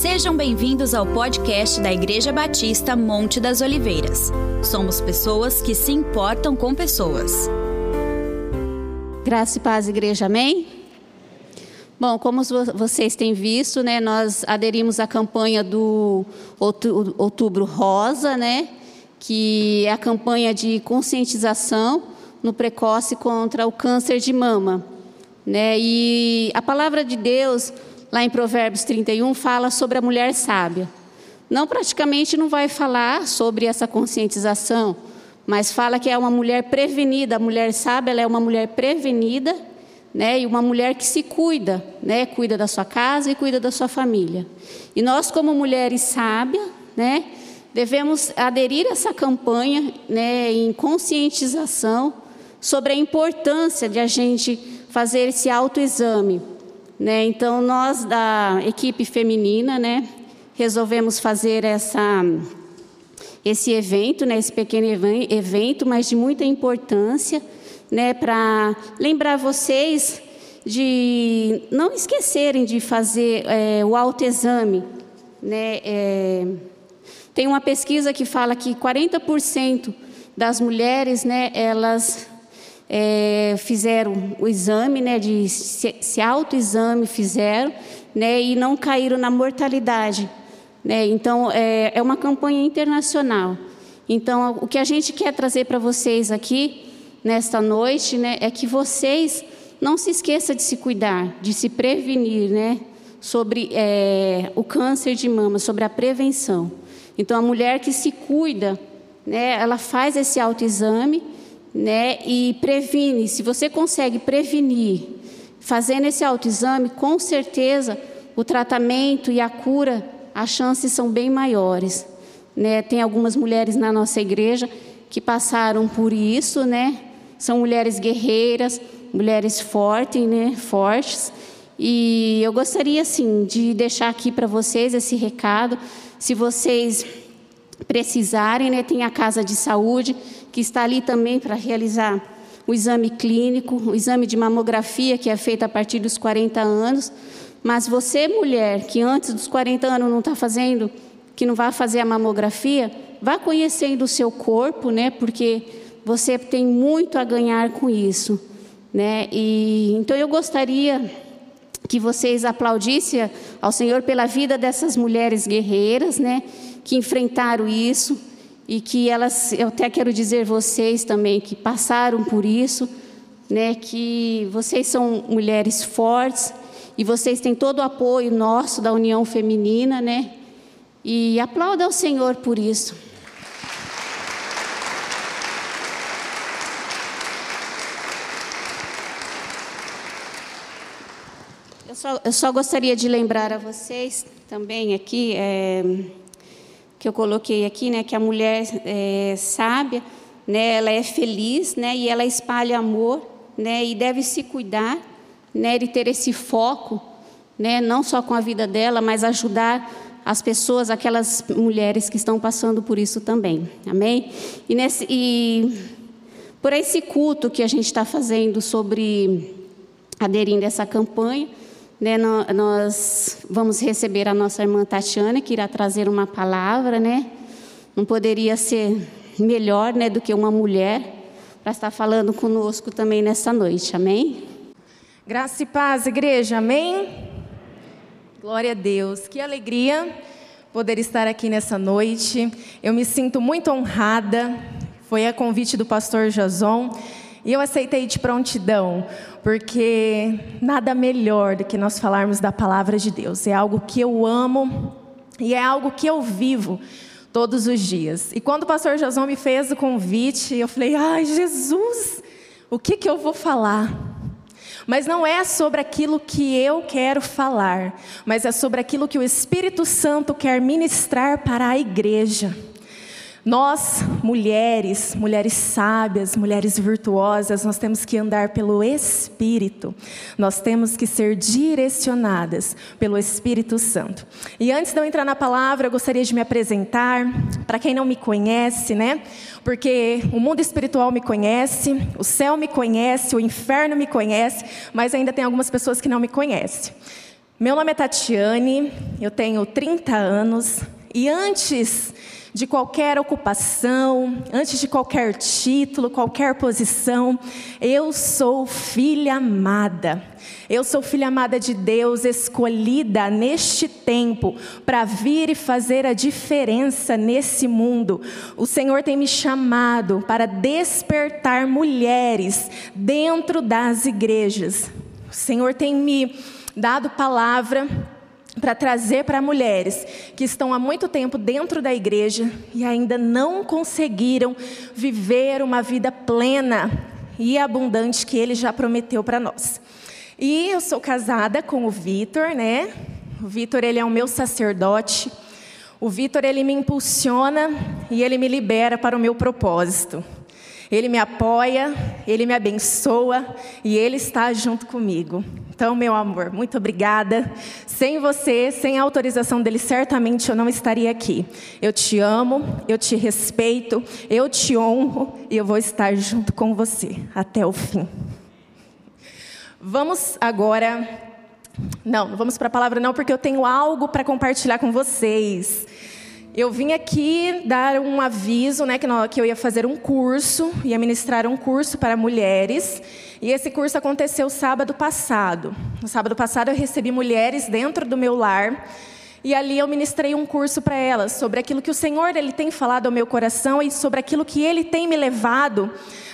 Sejam bem-vindos ao podcast da Igreja Batista Monte das Oliveiras. Somos pessoas que se importam com pessoas. Graça e paz, igreja, amém? Bom, como vocês têm visto, né, nós aderimos à campanha do Outubro Rosa, né, que é a campanha de conscientização no precoce contra o câncer de mama. Né? E a palavra de Deus, lá em Provérbios 31, fala sobre a mulher sábia. Não praticamente não vai falar sobre essa conscientização, mas fala que é uma mulher prevenida. A mulher sábia ela é uma mulher prevenida, né? E uma mulher que se cuida, né? Cuida da sua casa e cuida da sua família. E nós, como mulheres sábias, né? Devemos aderir a essa campanha, né? Em conscientização sobre a importância de a gente fazer esse autoexame. Né? Então, nós da equipe feminina, né, resolvemos fazer essa, esse evento, né, esse pequeno evento, mas de muita importância, né, para lembrar vocês de não esquecerem de fazer é, o autoexame. Né? É, tem uma pesquisa que fala que 40% das mulheres, né, elas é, fizeram o exame, né, de se, se autoexame fizeram, né, e não caíram na mortalidade, né. Então é, é uma campanha internacional. Então o que a gente quer trazer para vocês aqui nesta noite, né, é que vocês não se esqueçam de se cuidar, de se prevenir, né, sobre é, o câncer de mama, sobre a prevenção. Então a mulher que se cuida, né, ela faz esse autoexame né? E previne. Se você consegue prevenir, fazendo esse autoexame, com certeza o tratamento e a cura, as chances são bem maiores. Né? Tem algumas mulheres na nossa igreja que passaram por isso, né? São mulheres guerreiras, mulheres fortes, né? Fortes. E eu gostaria, assim, de deixar aqui para vocês esse recado. Se vocês precisarem, né? Tem a casa de saúde que está ali também para realizar o exame clínico, o exame de mamografia, que é feito a partir dos 40 anos. Mas você, mulher, que antes dos 40 anos não está fazendo, que não vai fazer a mamografia, vá conhecendo o seu corpo, né? Porque você tem muito a ganhar com isso, né? E então eu gostaria que vocês aplaudissem ao Senhor pela vida dessas mulheres guerreiras, né? Que enfrentaram isso e que elas, eu até quero dizer vocês também que passaram por isso, né, que vocês são mulheres fortes e vocês têm todo o apoio nosso da União Feminina, né? E aplauda ao Senhor por isso. Eu só, eu só gostaria de lembrar a vocês também aqui, é, que eu coloquei aqui, né, que a mulher é, sábia, né, ela é feliz, né, e ela espalha amor, né, e deve se cuidar, né, de ter esse foco, né, não só com a vida dela, mas ajudar as pessoas, aquelas mulheres que estão passando por isso também, amém? E, nesse, e por esse culto que a gente está fazendo sobre aderindo a essa campanha, né, nós vamos receber a nossa irmã Tatiana, que irá trazer uma palavra, né? Não poderia ser melhor, né, do que uma mulher para estar falando conosco também nessa noite. Amém? Graça e paz, igreja. Amém? Glória a Deus. Que alegria poder estar aqui nessa noite. Eu me sinto muito honrada. Foi a convite do pastor Jason e eu aceitei de prontidão, porque nada melhor do que nós falarmos da palavra de Deus. É algo que eu amo e é algo que eu vivo todos os dias. E quando o pastor Jason me fez o convite, eu falei: ai, Jesus, o que, que eu vou falar? Mas não é sobre aquilo que eu quero falar, mas é sobre aquilo que o Espírito Santo quer ministrar para a igreja. Nós, mulheres, mulheres sábias, mulheres virtuosas, nós temos que andar pelo Espírito. Nós temos que ser direcionadas pelo Espírito Santo. E antes de eu entrar na palavra, eu gostaria de me apresentar para quem não me conhece, né? Porque o mundo espiritual me conhece, o céu me conhece, o inferno me conhece, mas ainda tem algumas pessoas que não me conhecem. Meu nome é Tatiane, eu tenho 30 anos e antes de qualquer ocupação, antes de qualquer título, qualquer posição, eu sou filha amada. Eu sou filha amada de Deus, escolhida neste tempo para vir e fazer a diferença nesse mundo. O Senhor tem me chamado para despertar mulheres dentro das igrejas. O Senhor tem me dado palavra para trazer para mulheres que estão há muito tempo dentro da igreja e ainda não conseguiram viver uma vida plena e abundante que ele já prometeu para nós. E eu sou casada com o Vitor, né? O Vitor, ele é o meu sacerdote. O Vitor, ele me impulsiona e ele me libera para o meu propósito. Ele me apoia, ele me abençoa e ele está junto comigo. Então, meu amor, muito obrigada. Sem você, sem a autorização dele, certamente eu não estaria aqui. Eu te amo, eu te respeito, eu te honro e eu vou estar junto com você até o fim. Vamos agora. Não, não vamos para a palavra, não, porque eu tenho algo para compartilhar com vocês. Eu vim aqui dar um aviso, né, que eu ia fazer um curso, ia ministrar um curso para mulheres, e esse curso aconteceu sábado passado. No sábado passado eu recebi mulheres dentro do meu lar, e ali eu ministrei um curso para elas sobre aquilo que o Senhor ele tem falado ao meu coração e sobre aquilo que ele tem me levado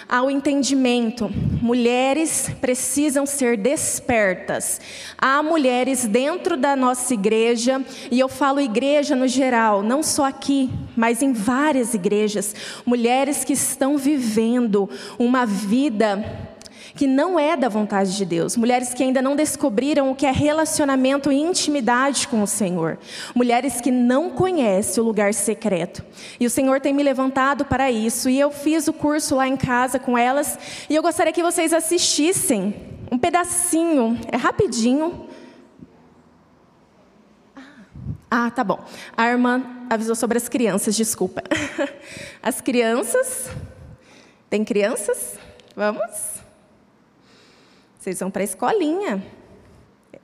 ao entendimento. Mulheres precisam ser despertas. Há mulheres dentro da nossa igreja, e eu falo igreja no geral, não só aqui, mas em várias igrejas, mulheres que estão vivendo uma vida que não é da vontade de Deus, mulheres que ainda não descobriram o que é relacionamento e intimidade com o Senhor, mulheres que não conhecem o lugar secreto. E o Senhor tem me levantado para isso, e eu fiz o curso lá em casa com elas, e eu gostaria que vocês assistissem um pedacinho, é rapidinho. Ah, tá bom. A irmã avisou sobre as crianças, desculpa. As crianças. Tem crianças? Vamos? Vocês vão para a escolinha.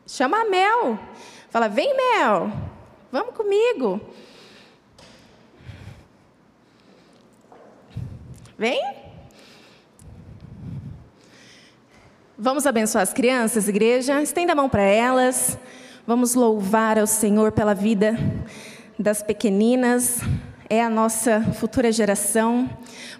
Chama a Mel. Fala, vem Mel, vamos comigo. Vem. Vamos abençoar as crianças, igreja? Estenda a mão para elas. Vamos louvar ao Senhor pela vida das pequeninas. É a nossa futura geração.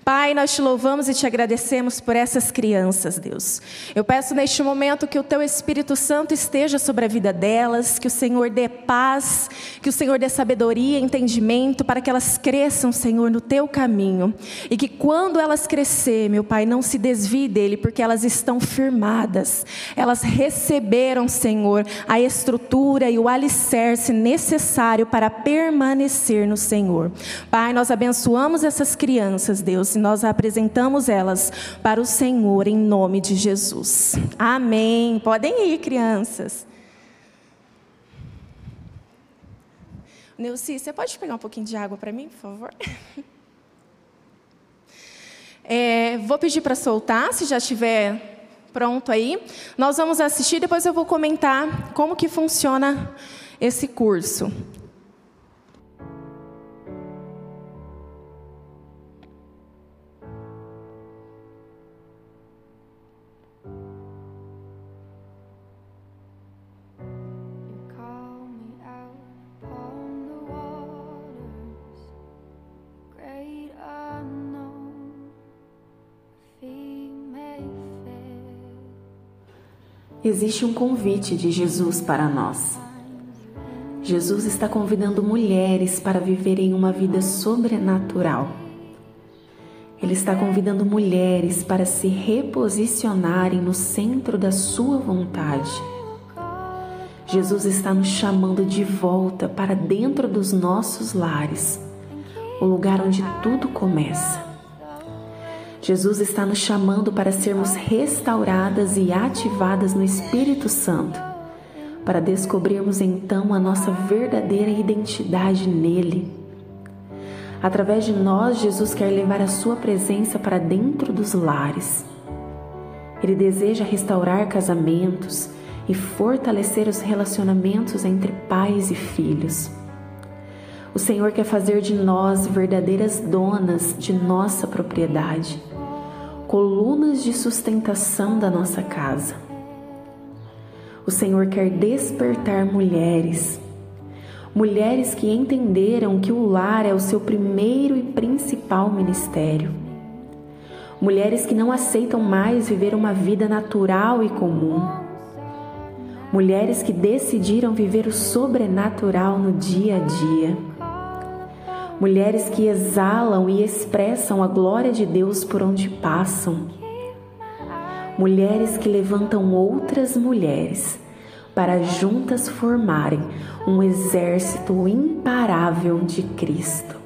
Pai, nós te louvamos e te agradecemos por essas crianças, Deus. Eu peço neste momento que o teu Espírito Santo esteja sobre a vida delas, que o Senhor dê paz, que o Senhor dê sabedoria e entendimento para que elas cresçam, Senhor, no teu caminho. E que quando elas crescer, meu Pai, não se desvie dele, porque elas estão firmadas. Elas receberam, Senhor, a estrutura e o alicerce necessário para permanecer no Senhor. Pai, nós abençoamos essas crianças, Deus e nós apresentamos elas para o Senhor em nome de Jesus. Amém. Podem ir, crianças. Neuci, você pode pegar um pouquinho de água para mim, por favor? É, vou pedir para soltar, se já estiver pronto aí. Nós vamos assistir, depois eu vou comentar como que funciona esse curso. Existe um convite de Jesus para nós. Jesus está convidando mulheres para viverem uma vida sobrenatural. Ele está convidando mulheres para se reposicionarem no centro da sua vontade. Jesus está nos chamando de volta para dentro dos nossos lares, o lugar onde tudo começa. Jesus está nos chamando para sermos restauradas e ativadas no Espírito Santo, para descobrirmos então a nossa verdadeira identidade nele. Através de nós, Jesus quer levar a sua presença para dentro dos lares. Ele deseja restaurar casamentos, e fortalecer os relacionamentos entre pais e filhos. O Senhor quer fazer de nós verdadeiras donas de nossa propriedade, colunas de sustentação da nossa casa. O Senhor quer despertar mulheres, mulheres que entenderam que o lar é o seu primeiro e principal ministério. Mulheres que não aceitam mais viver uma vida natural e comum. Mulheres que decidiram viver o sobrenatural no dia a dia mulheres que exalam e expressam a glória de Deus por onde passam, mulheres que levantam outras mulheres para juntas formarem um exército imparável de Cristo.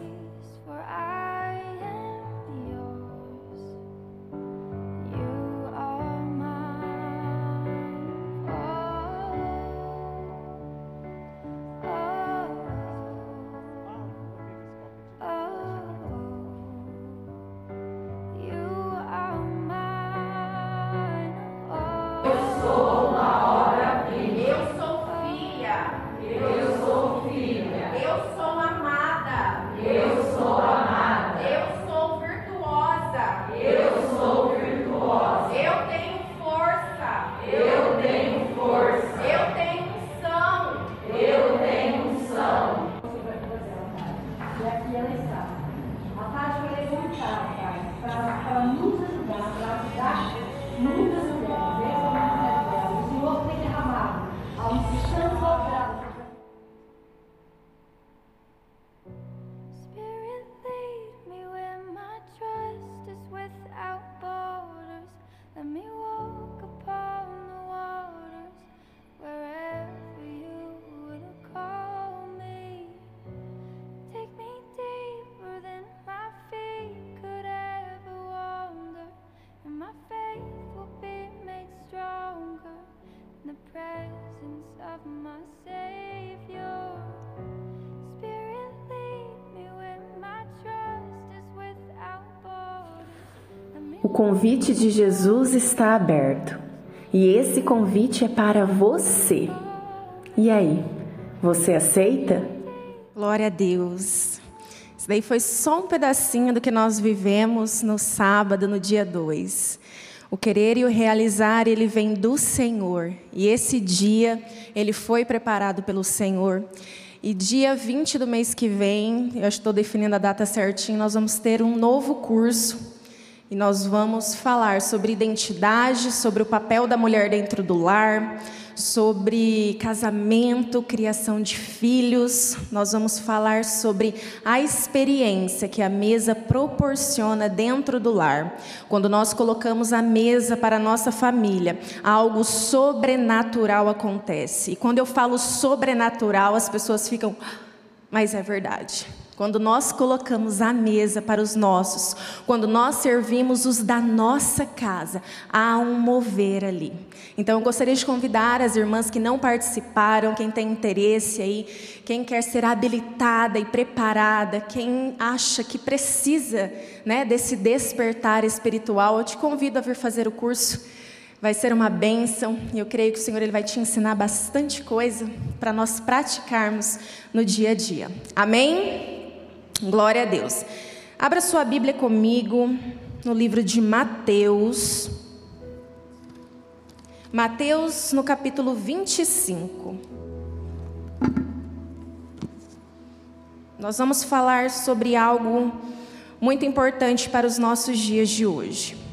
O convite de Jesus está aberto e esse convite é para você. E aí, você aceita? Glória a Deus. Isso daí foi só um pedacinho do que nós vivemos no sábado, no dia 2. O querer e o realizar, ele vem do Senhor. E esse dia, ele foi preparado pelo Senhor. E dia 20 do mês que vem, eu estou definindo a data certinho, nós vamos ter um novo curso e nós vamos falar sobre identidade, sobre o papel da mulher dentro do lar, sobre casamento, criação de filhos. Nós vamos falar sobre a experiência que a mesa proporciona dentro do lar. Quando nós colocamos a mesa para a nossa família, algo sobrenatural acontece. E quando eu falo sobrenatural, as pessoas ficam, ah, mas é verdade. Quando nós colocamos a mesa para os nossos, quando nós servimos os da nossa casa, há um mover ali. Então eu gostaria de convidar as irmãs que não participaram, quem tem interesse aí, quem quer ser habilitada e preparada, quem acha que precisa né, desse despertar espiritual, eu te convido a vir fazer o curso. Vai ser uma bênção e eu creio que o Senhor ele vai te ensinar bastante coisa para nós praticarmos no dia a dia. Amém? Glória a Deus. Abra sua Bíblia comigo no livro de Mateus. Mateus, no capítulo 25. Nós vamos falar sobre algo muito importante para os nossos dias de hoje.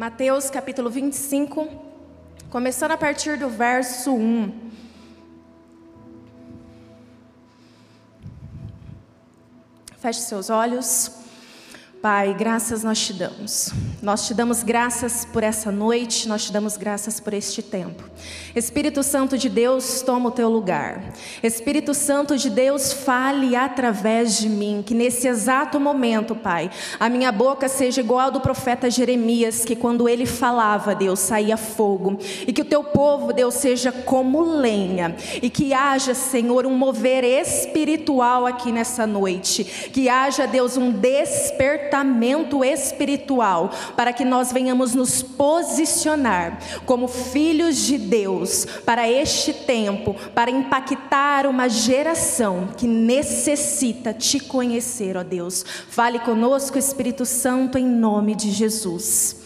Mateus capítulo 25, começando a partir do verso 1. Feche seus olhos. Pai, graças nós te damos. Nós te damos graças por essa noite, nós te damos graças por este tempo. Espírito Santo de Deus, toma o teu lugar. Espírito Santo de Deus, fale através de mim, que nesse exato momento, Pai, a minha boca seja igual ao do profeta Jeremias, que quando ele falava, Deus, saía fogo, e que o teu povo, Deus, seja como lenha, e que haja, Senhor, um mover espiritual aqui nessa noite, que haja, Deus, um despertar despertamento espiritual, para que nós venhamos nos posicionar como filhos de Deus para este tempo, para impactar uma geração que necessita te conhecer, ó Deus. Fale conosco, Espírito Santo, em nome de Jesus.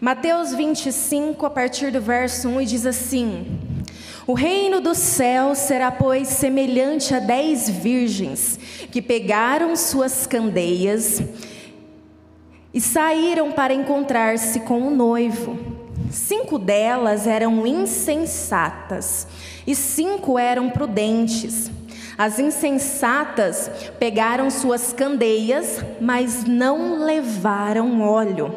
Mateus 25, a partir do verso 1, diz assim: O reino dos céus será, pois, semelhante a dez virgens que pegaram suas candeias e saíram para encontrar-se com o noivo. Cinco delas eram insensatas e cinco eram prudentes. As insensatas pegaram suas candeias, mas não levaram óleo.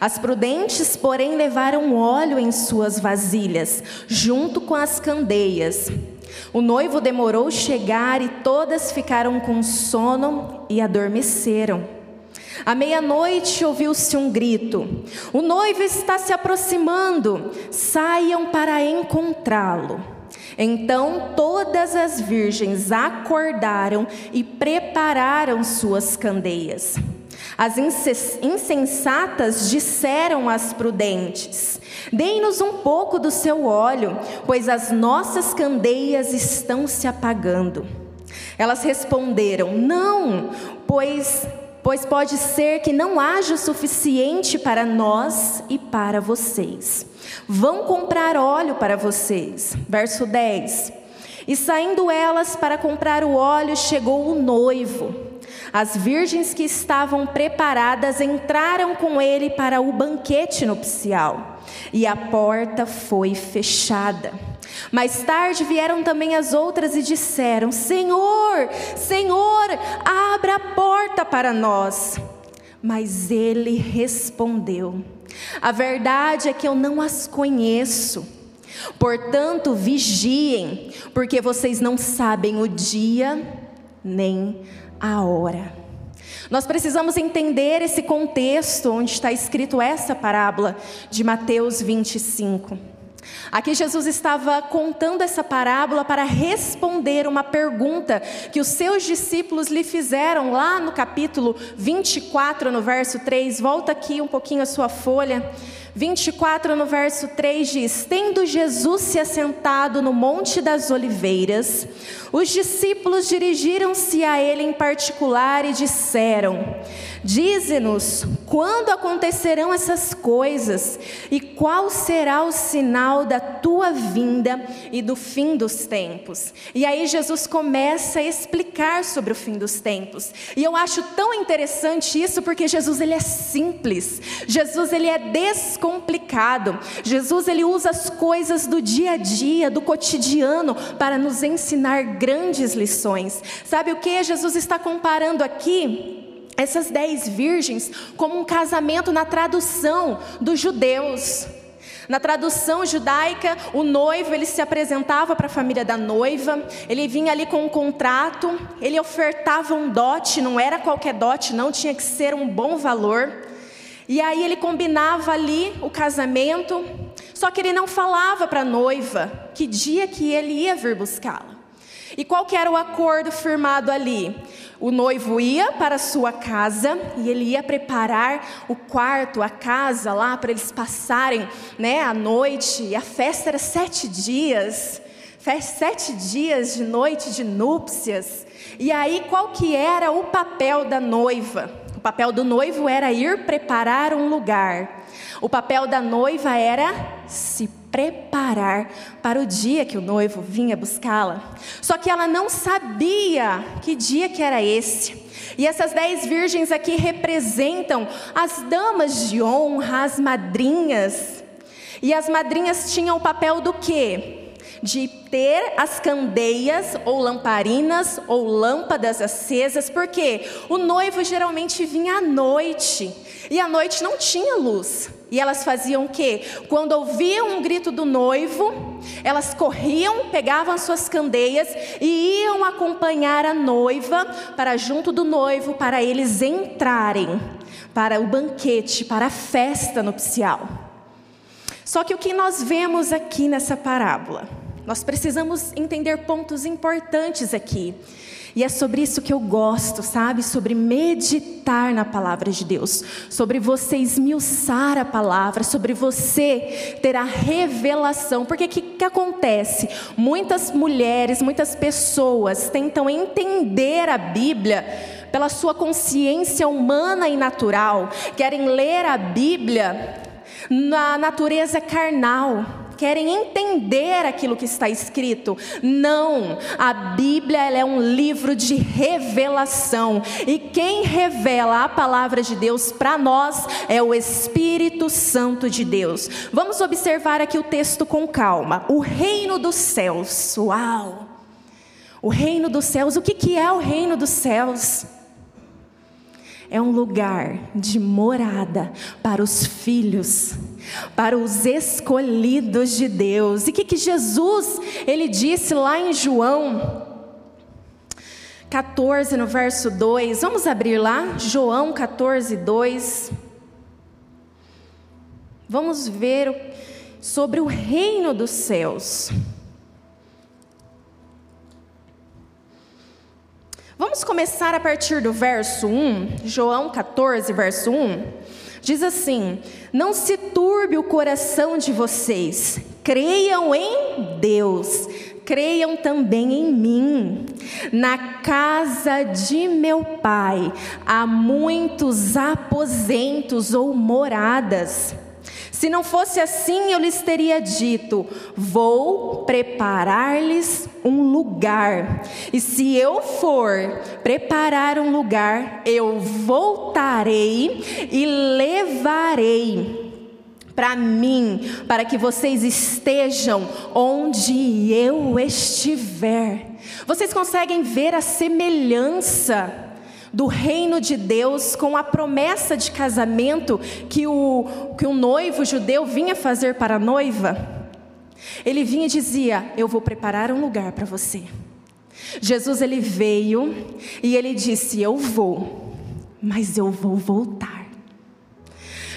As prudentes, porém, levaram óleo em suas vasilhas, junto com as candeias. O noivo demorou chegar e todas ficaram com sono e adormeceram. À meia-noite ouviu-se um grito: O noivo está se aproximando, saiam para encontrá-lo. Então todas as virgens acordaram e prepararam suas candeias. As insensatas disseram às prudentes: Deem-nos um pouco do seu óleo, pois as nossas candeias estão se apagando. Elas responderam: Não, pois pois pode ser que não haja o suficiente para nós e para vocês. Vão comprar óleo para vocês. Verso 10. E saindo elas para comprar o óleo, chegou o noivo. As virgens que estavam preparadas entraram com ele para o banquete nupcial, e a porta foi fechada. Mais tarde vieram também as outras e disseram: Senhor, Senhor, abra a porta para nós. Mas ele respondeu: A verdade é que eu não as conheço. Portanto, vigiem, porque vocês não sabem o dia nem a hora. Nós precisamos entender esse contexto onde está escrito essa parábola de Mateus 25. Aqui Jesus estava contando essa parábola para responder uma pergunta que os seus discípulos lhe fizeram lá no capítulo 24, no verso 3. Volta aqui um pouquinho a sua folha. 24, no verso 3 diz: Tendo Jesus se assentado no Monte das Oliveiras, os discípulos dirigiram-se a ele em particular e disseram: Dize-nos quando acontecerão essas coisas e qual será o sinal da tua vinda e do fim dos tempos. E aí Jesus começa a explicar sobre o fim dos tempos. E eu acho tão interessante isso porque Jesus ele é simples. Jesus ele é descomplicado. Jesus ele usa as coisas do dia a dia, do cotidiano para nos ensinar grandes lições. Sabe o que Jesus está comparando aqui? essas dez virgens como um casamento na tradução dos judeus. Na tradução judaica, o noivo ele se apresentava para a família da noiva, ele vinha ali com um contrato, ele ofertava um dote, não era qualquer dote, não tinha que ser um bom valor. E aí ele combinava ali o casamento, só que ele não falava para a noiva que dia que ele ia vir buscá-la. E qual que era o acordo firmado ali? O noivo ia para a sua casa e ele ia preparar o quarto, a casa lá para eles passarem, né, a noite. E a festa era sete dias, sete dias de noite de núpcias. E aí qual que era o papel da noiva? Papel do noivo era ir preparar um lugar. O papel da noiva era se preparar para o dia que o noivo vinha buscá-la. Só que ela não sabia que dia que era esse. E essas dez virgens aqui representam as damas de honra, as madrinhas. E as madrinhas tinham o papel do quê? De ter as candeias ou lamparinas ou lâmpadas acesas, porque o noivo geralmente vinha à noite e à noite não tinha luz. E elas faziam o quê? Quando ouviam um grito do noivo, elas corriam, pegavam as suas candeias e iam acompanhar a noiva para junto do noivo, para eles entrarem para o banquete, para a festa nupcial. Só que o que nós vemos aqui nessa parábola? Nós precisamos entender pontos importantes aqui. E é sobre isso que eu gosto, sabe? Sobre meditar na palavra de Deus, sobre você esmiuçar a palavra, sobre você ter a revelação. Porque o que, que acontece? Muitas mulheres, muitas pessoas tentam entender a Bíblia pela sua consciência humana e natural, querem ler a Bíblia na natureza carnal querem entender aquilo que está escrito. Não, a Bíblia é um livro de revelação e quem revela a palavra de Deus para nós é o Espírito Santo de Deus. Vamos observar aqui o texto com calma. O reino dos céus. Uau! O reino dos céus. O que, é o reino dos céus? É um lugar de morada para os filhos, para os escolhidos de Deus. E o que, que Jesus ele disse lá em João 14, no verso 2? Vamos abrir lá, João 14, 2. Vamos ver sobre o reino dos céus. Vamos começar a partir do verso 1, João 14, verso 1. Diz assim: Não se turbe o coração de vocês, creiam em Deus, creiam também em mim. Na casa de meu pai há muitos aposentos ou moradas. Se não fosse assim, eu lhes teria dito: Vou preparar-lhes um lugar. E se eu for preparar um lugar, eu voltarei e levarei para mim, para que vocês estejam onde eu estiver. Vocês conseguem ver a semelhança do reino de Deus com a promessa de casamento que o, que o noivo judeu vinha fazer para a noiva. Ele vinha e dizia: Eu vou preparar um lugar para você. Jesus ele veio e ele disse: Eu vou, mas eu vou voltar.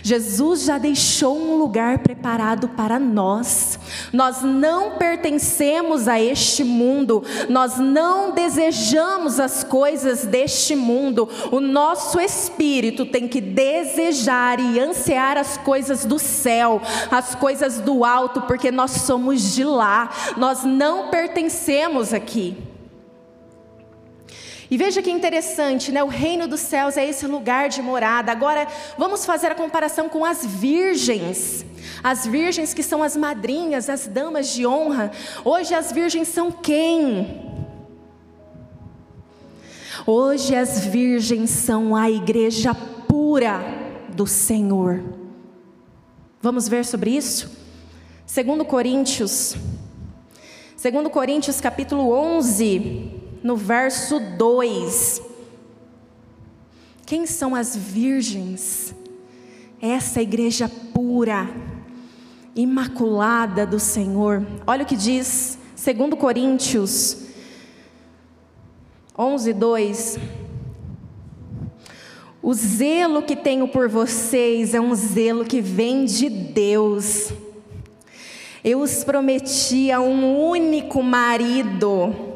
Jesus já deixou um lugar preparado para nós. Nós não pertencemos a este mundo, nós não desejamos as coisas deste mundo. O nosso espírito tem que desejar e ansiar as coisas do céu, as coisas do alto, porque nós somos de lá, nós não pertencemos aqui. E veja que interessante, né? O reino dos céus é esse lugar de morada. Agora, vamos fazer a comparação com as virgens. As virgens que são as madrinhas, as damas de honra. Hoje as virgens são quem? Hoje as virgens são a igreja pura do Senhor. Vamos ver sobre isso? Segundo Coríntios, segundo Coríntios capítulo 11, no verso 2. Quem são as virgens? Essa igreja pura, imaculada do Senhor. Olha o que diz 2 Coríntios 11, 2. O zelo que tenho por vocês é um zelo que vem de Deus. Eu os prometi a um único marido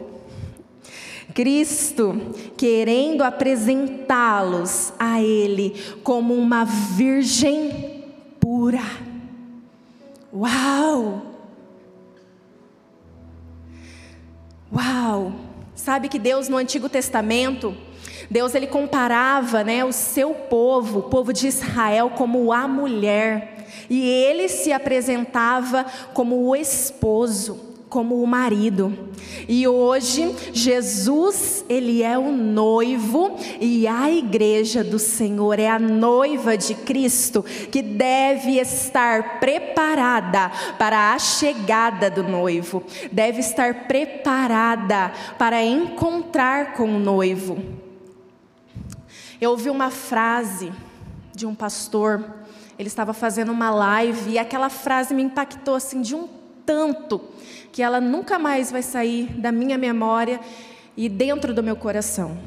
Cristo querendo apresentá-los a Ele como uma virgem pura. Uau! Uau! Sabe que Deus no Antigo Testamento, Deus ele comparava, né, o seu povo, o povo de Israel como a mulher, e ele se apresentava como o esposo como o marido. E hoje Jesus, ele é o noivo e a igreja do Senhor é a noiva de Cristo que deve estar preparada para a chegada do noivo, deve estar preparada para encontrar com o noivo. Eu ouvi uma frase de um pastor, ele estava fazendo uma live e aquela frase me impactou assim de um tanto que ela nunca mais vai sair da minha memória e dentro do meu coração.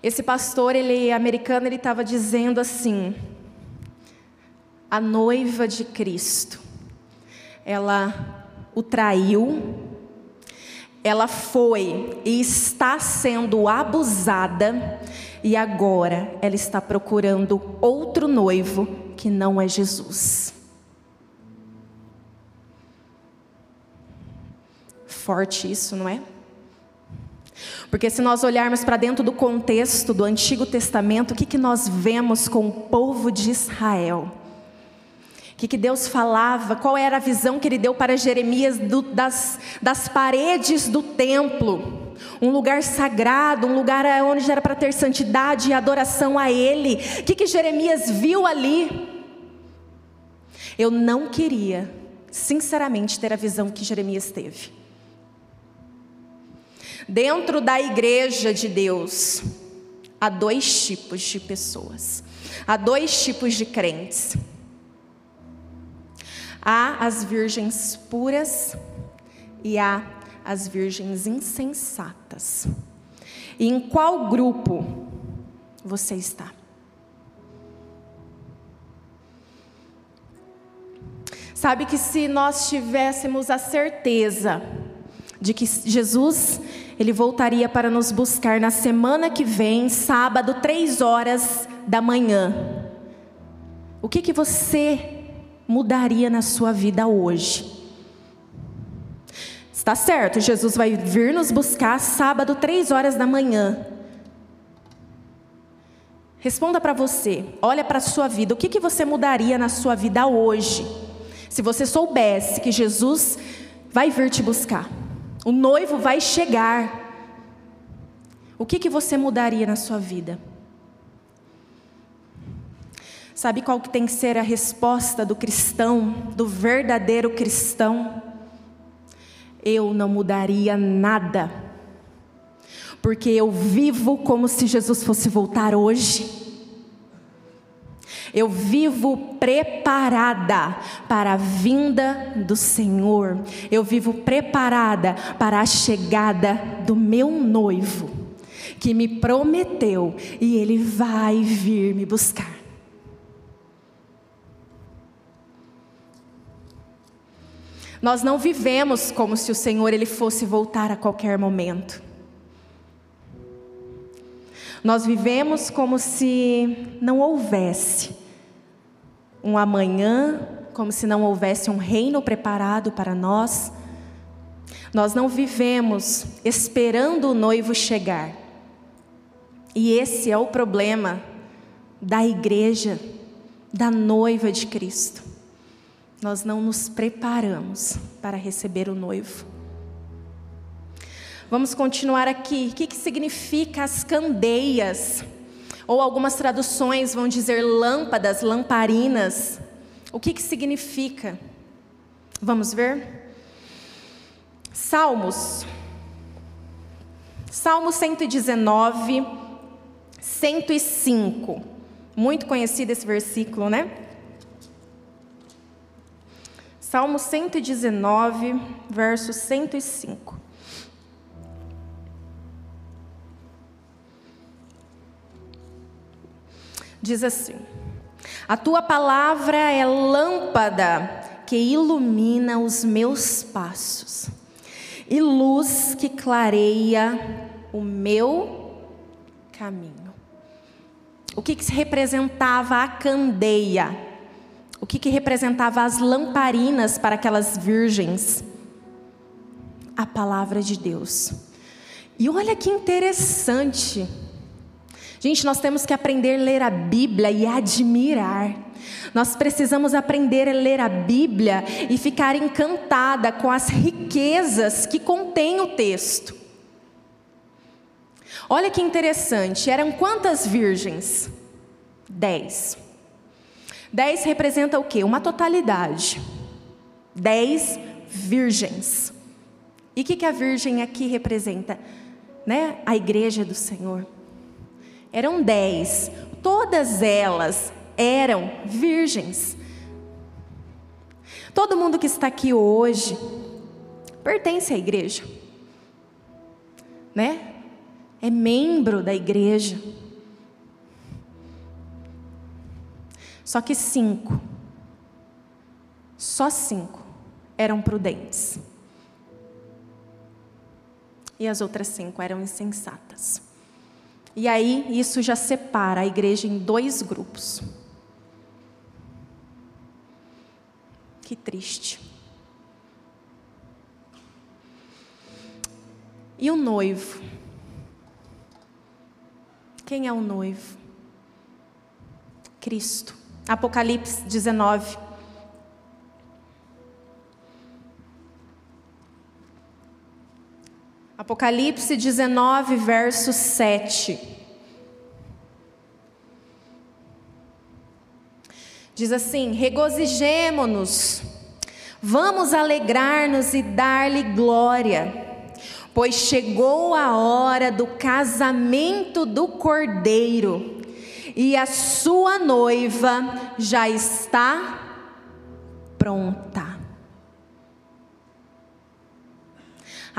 Esse pastor, ele é americano, ele estava dizendo assim: a noiva de Cristo, ela o traiu, ela foi e está sendo abusada, e agora ela está procurando outro noivo que não é Jesus. Forte isso, não é? Porque se nós olharmos para dentro do contexto do Antigo Testamento, o que, que nós vemos com o povo de Israel? O que, que Deus falava? Qual era a visão que Ele deu para Jeremias do, das, das paredes do templo? Um lugar sagrado, um lugar onde era para ter santidade e adoração a Ele. O que, que Jeremias viu ali? Eu não queria, sinceramente, ter a visão que Jeremias teve. Dentro da igreja de Deus, há dois tipos de pessoas, há dois tipos de crentes. Há as virgens puras e há as virgens insensatas. E em qual grupo você está? Sabe que se nós tivéssemos a certeza de que Jesus ele voltaria para nos buscar na semana que vem, sábado, três horas da manhã. O que, que você mudaria na sua vida hoje? Está certo, Jesus vai vir nos buscar sábado, três horas da manhã. Responda para você, olha para a sua vida, o que, que você mudaria na sua vida hoje? Se você soubesse que Jesus vai vir te buscar. O noivo vai chegar. O que, que você mudaria na sua vida? Sabe qual que tem que ser a resposta do cristão, do verdadeiro cristão? Eu não mudaria nada, porque eu vivo como se Jesus fosse voltar hoje. Eu vivo preparada para a vinda do Senhor. Eu vivo preparada para a chegada do meu noivo, que me prometeu e ele vai vir me buscar. Nós não vivemos como se o Senhor ele fosse voltar a qualquer momento. Nós vivemos como se não houvesse um amanhã, como se não houvesse um reino preparado para nós. Nós não vivemos esperando o noivo chegar. E esse é o problema da igreja, da noiva de Cristo. Nós não nos preparamos para receber o noivo. Vamos continuar aqui. O que, que significa as candeias? Ou algumas traduções vão dizer lâmpadas, lamparinas. O que, que significa? Vamos ver? Salmos. Salmo 119, 105. Muito conhecido esse versículo, né? Salmo 119, verso 105. Diz assim: A tua palavra é lâmpada que ilumina os meus passos e luz que clareia o meu caminho. O que, que representava a candeia? O que, que representava as lamparinas para aquelas virgens? A palavra de Deus. E olha que interessante. Gente, nós temos que aprender a ler a Bíblia e admirar. Nós precisamos aprender a ler a Bíblia e ficar encantada com as riquezas que contém o texto. Olha que interessante, eram quantas virgens? Dez. Dez representa o quê? Uma totalidade. Dez virgens. E o que, que a virgem aqui representa? Né? A igreja do Senhor. Eram dez. Todas elas eram virgens. Todo mundo que está aqui hoje pertence à igreja, né? É membro da igreja. Só que cinco, só cinco eram prudentes. E as outras cinco eram insensatas. E aí isso já separa a igreja em dois grupos. Que triste. E o noivo? Quem é o noivo? Cristo. Apocalipse 19. Apocalipse 19, verso 7. Diz assim: regozijemo-nos, vamos alegrar-nos e dar-lhe glória, pois chegou a hora do casamento do cordeiro, e a sua noiva já está pronta.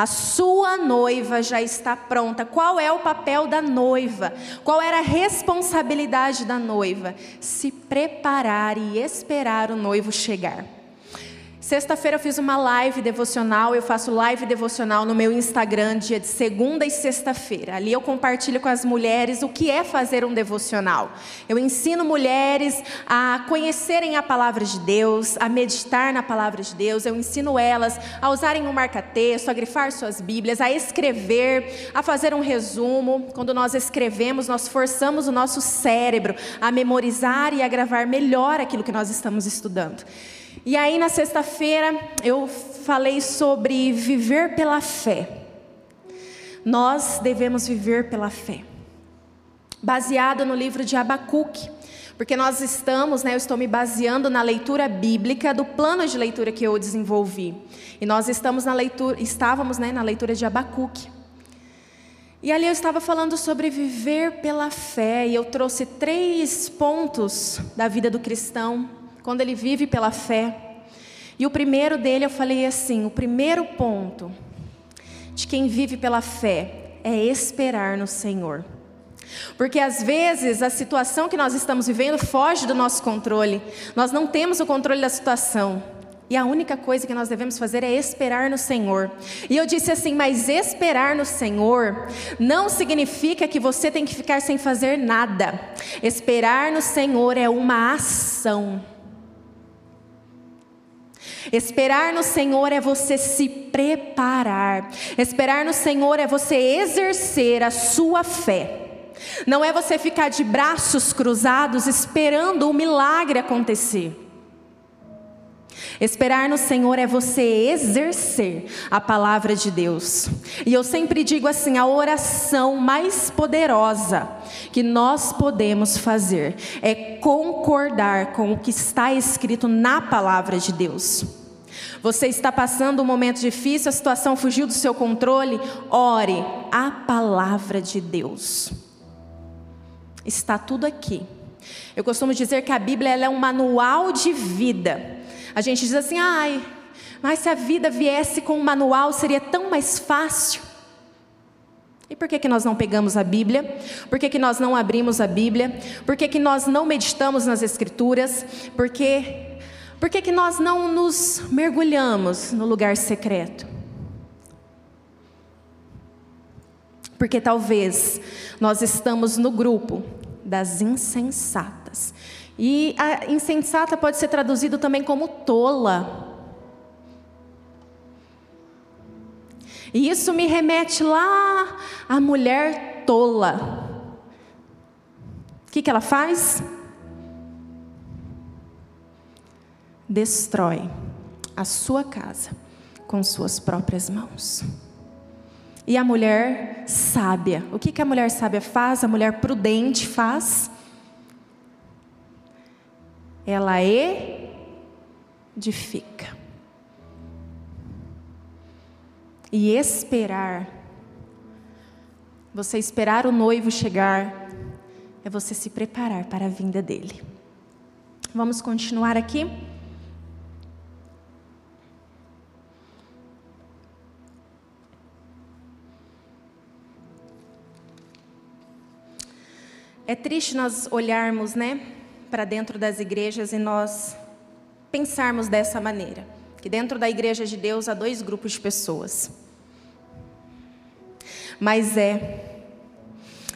A sua noiva já está pronta. Qual é o papel da noiva? Qual era a responsabilidade da noiva? Se preparar e esperar o noivo chegar. Sexta-feira eu fiz uma live devocional, eu faço live devocional no meu Instagram dia de segunda e sexta-feira. Ali eu compartilho com as mulheres o que é fazer um devocional. Eu ensino mulheres a conhecerem a palavra de Deus, a meditar na palavra de Deus, eu ensino elas a usarem um marca-texto, a grifar suas Bíblias, a escrever, a fazer um resumo. Quando nós escrevemos, nós forçamos o nosso cérebro a memorizar e a gravar melhor aquilo que nós estamos estudando. E aí, na sexta-feira, eu falei sobre viver pela fé. Nós devemos viver pela fé. Baseado no livro de Abacuque, porque nós estamos, né, eu estou me baseando na leitura bíblica do plano de leitura que eu desenvolvi. E nós estamos na leitura, estávamos, né, na leitura de Abacuque. E ali eu estava falando sobre viver pela fé, e eu trouxe três pontos da vida do cristão quando ele vive pela fé. E o primeiro dele eu falei assim: o primeiro ponto de quem vive pela fé é esperar no Senhor. Porque às vezes a situação que nós estamos vivendo foge do nosso controle, nós não temos o controle da situação. E a única coisa que nós devemos fazer é esperar no Senhor. E eu disse assim: mas esperar no Senhor não significa que você tem que ficar sem fazer nada. Esperar no Senhor é uma ação. Esperar no Senhor é você se preparar. Esperar no Senhor é você exercer a sua fé. Não é você ficar de braços cruzados esperando o milagre acontecer. Esperar no Senhor é você exercer a palavra de Deus. E eu sempre digo assim: a oração mais poderosa que nós podemos fazer é concordar com o que está escrito na palavra de Deus. Você está passando um momento difícil, a situação fugiu do seu controle? Ore a palavra de Deus. Está tudo aqui. Eu costumo dizer que a Bíblia é um manual de vida. A gente diz assim, ai, mas se a vida viesse com um manual seria tão mais fácil. E por que, que nós não pegamos a Bíblia? Por que, que nós não abrimos a Bíblia? Por que, que nós não meditamos nas Escrituras? Por que, por que, que nós não nos mergulhamos no lugar secreto? Porque talvez nós estamos no grupo das insensatas. E a insensata pode ser traduzido também como tola. E isso me remete lá à mulher tola. O que, que ela faz? Destrói a sua casa com suas próprias mãos. E a mulher sábia, o que, que a mulher sábia faz? A mulher prudente faz? Ela edifica. E esperar, você esperar o noivo chegar, é você se preparar para a vinda dele. Vamos continuar aqui? É triste nós olharmos, né, para dentro das igrejas e nós pensarmos dessa maneira, que dentro da igreja de Deus há dois grupos de pessoas. Mas é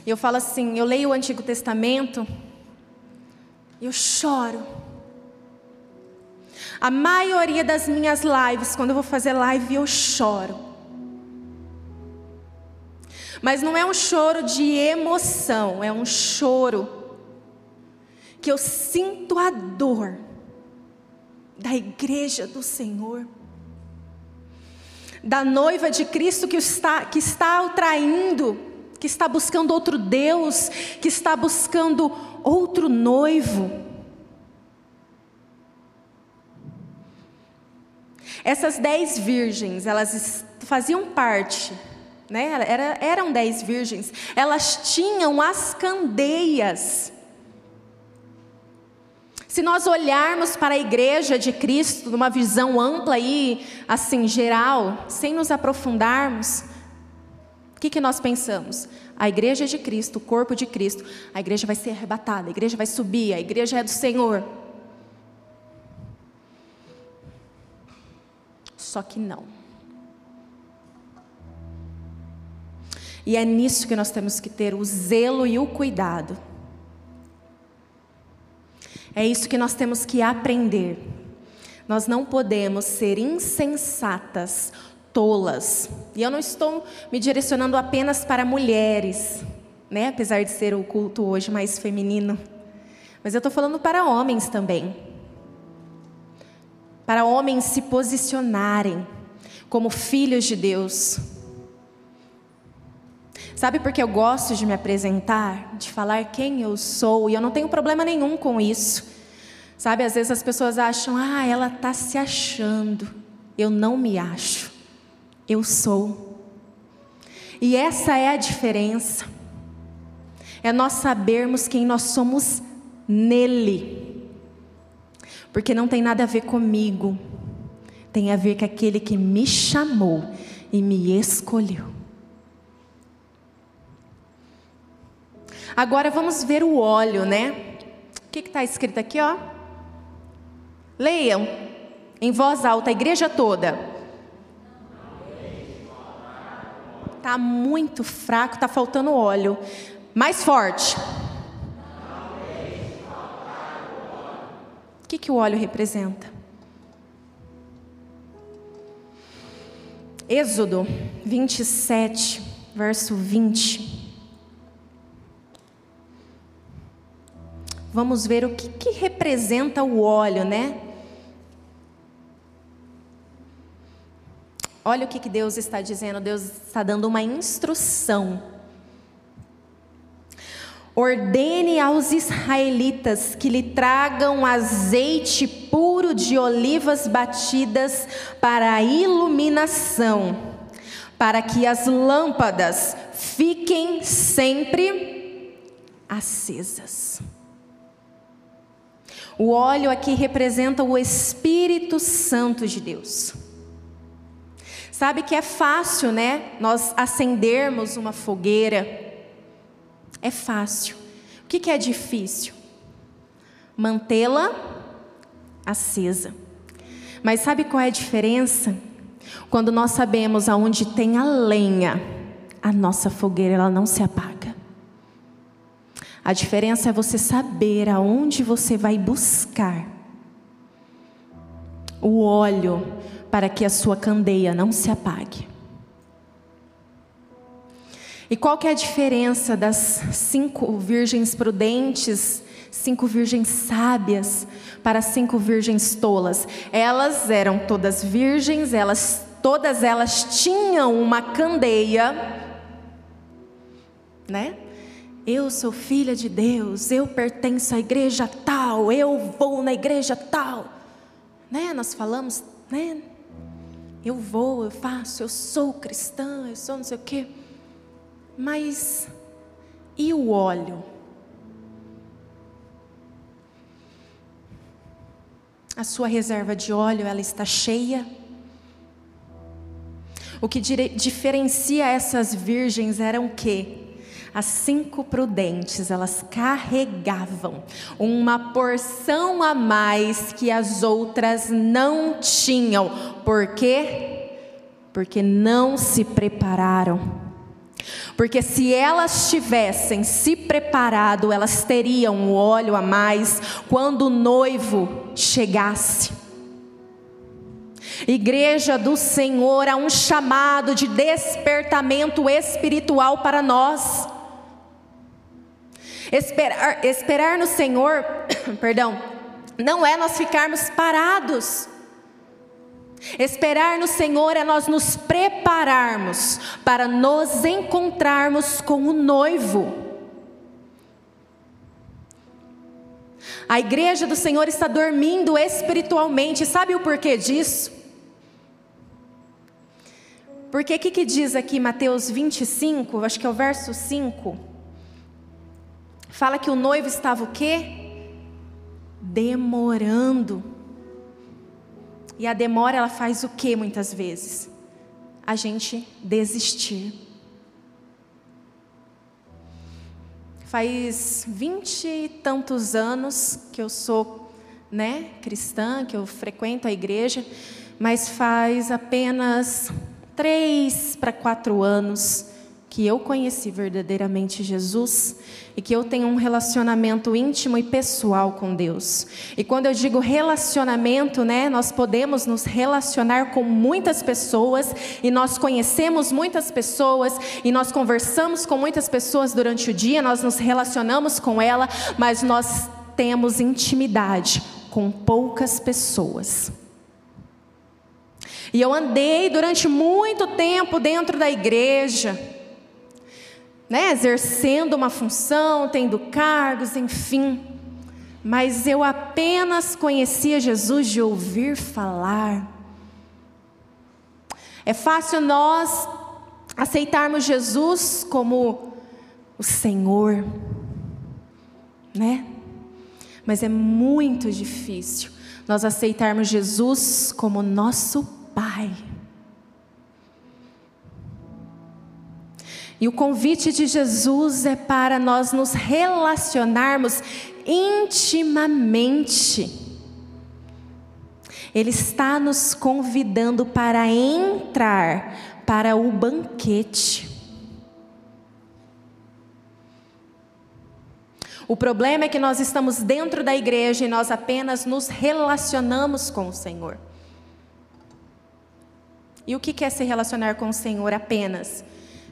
eu falo assim, eu leio o Antigo Testamento eu choro. A maioria das minhas lives, quando eu vou fazer live, eu choro. Mas não é um choro de emoção, é um choro que eu sinto a dor da igreja do Senhor, da noiva de Cristo que está, que está o traindo, que está buscando outro Deus, que está buscando outro noivo. Essas dez virgens, elas faziam parte né? Era, eram dez virgens, elas tinham as candeias. Se nós olharmos para a igreja de Cristo, numa visão ampla e assim geral, sem nos aprofundarmos, o que, que nós pensamos? A igreja de Cristo, o corpo de Cristo, a igreja vai ser arrebatada, a igreja vai subir, a igreja é do Senhor. Só que não. E é nisso que nós temos que ter o zelo e o cuidado. É isso que nós temos que aprender. Nós não podemos ser insensatas, tolas. E eu não estou me direcionando apenas para mulheres, né? apesar de ser o culto hoje mais feminino. Mas eu estou falando para homens também. Para homens se posicionarem como filhos de Deus Sabe por que eu gosto de me apresentar, de falar quem eu sou, e eu não tenho problema nenhum com isso. Sabe, às vezes as pessoas acham, ah, ela está se achando. Eu não me acho, eu sou. E essa é a diferença. É nós sabermos quem nós somos nele. Porque não tem nada a ver comigo, tem a ver com aquele que me chamou e me escolheu. Agora vamos ver o óleo, né? O que está escrito aqui, ó? Leiam em voz alta, a igreja toda. Está muito fraco, está faltando óleo. Mais forte. O que, que o óleo representa? Êxodo 27, verso 20. Vamos ver o que, que representa o óleo, né? Olha o que, que Deus está dizendo, Deus está dando uma instrução. Ordene aos israelitas que lhe tragam azeite puro de olivas batidas para a iluminação, para que as lâmpadas fiquem sempre acesas. O óleo aqui representa o Espírito Santo de Deus. Sabe que é fácil, né? Nós acendermos uma fogueira. É fácil. O que, que é difícil? Mantê-la acesa. Mas sabe qual é a diferença? Quando nós sabemos aonde tem a lenha, a nossa fogueira ela não se apaga. A diferença é você saber aonde você vai buscar o óleo para que a sua candeia não se apague. E qual que é a diferença das cinco virgens prudentes, cinco virgens sábias, para cinco virgens tolas? Elas eram todas virgens, elas todas elas tinham uma candeia, né? Eu sou filha de Deus, eu pertenço à igreja tal, eu vou na igreja tal. Né? Nós falamos, né? Eu vou, eu faço, eu sou cristã, eu sou não sei o quê. Mas e o óleo? A sua reserva de óleo, ela está cheia? O que diferencia essas virgens eram o quê? As cinco prudentes, elas carregavam uma porção a mais que as outras não tinham. Por quê? Porque não se prepararam. Porque se elas tivessem se preparado, elas teriam um óleo a mais quando o noivo chegasse. Igreja do Senhor, há um chamado de despertamento espiritual para nós. Esperar, esperar no Senhor, perdão, não é nós ficarmos parados. Esperar no Senhor é nós nos prepararmos para nos encontrarmos com o noivo. A igreja do Senhor está dormindo espiritualmente, sabe o porquê disso? Porque o que, que diz aqui Mateus 25, acho que é o verso 5? Fala que o noivo estava o quê? Demorando. E a demora ela faz o que muitas vezes? A gente desistir. Faz vinte e tantos anos que eu sou, né, cristã, que eu frequento a igreja, mas faz apenas três para quatro anos que eu conheci verdadeiramente Jesus e que eu tenho um relacionamento íntimo e pessoal com Deus. E quando eu digo relacionamento, né, nós podemos nos relacionar com muitas pessoas e nós conhecemos muitas pessoas e nós conversamos com muitas pessoas durante o dia, nós nos relacionamos com ela, mas nós temos intimidade com poucas pessoas. E eu andei durante muito tempo dentro da igreja, né, exercendo uma função, tendo cargos, enfim. Mas eu apenas conhecia Jesus de ouvir falar. É fácil nós aceitarmos Jesus como o Senhor, né? Mas é muito difícil nós aceitarmos Jesus como nosso Pai. E o convite de Jesus é para nós nos relacionarmos intimamente. Ele está nos convidando para entrar para o banquete. O problema é que nós estamos dentro da igreja e nós apenas nos relacionamos com o Senhor. E o que é se relacionar com o Senhor apenas?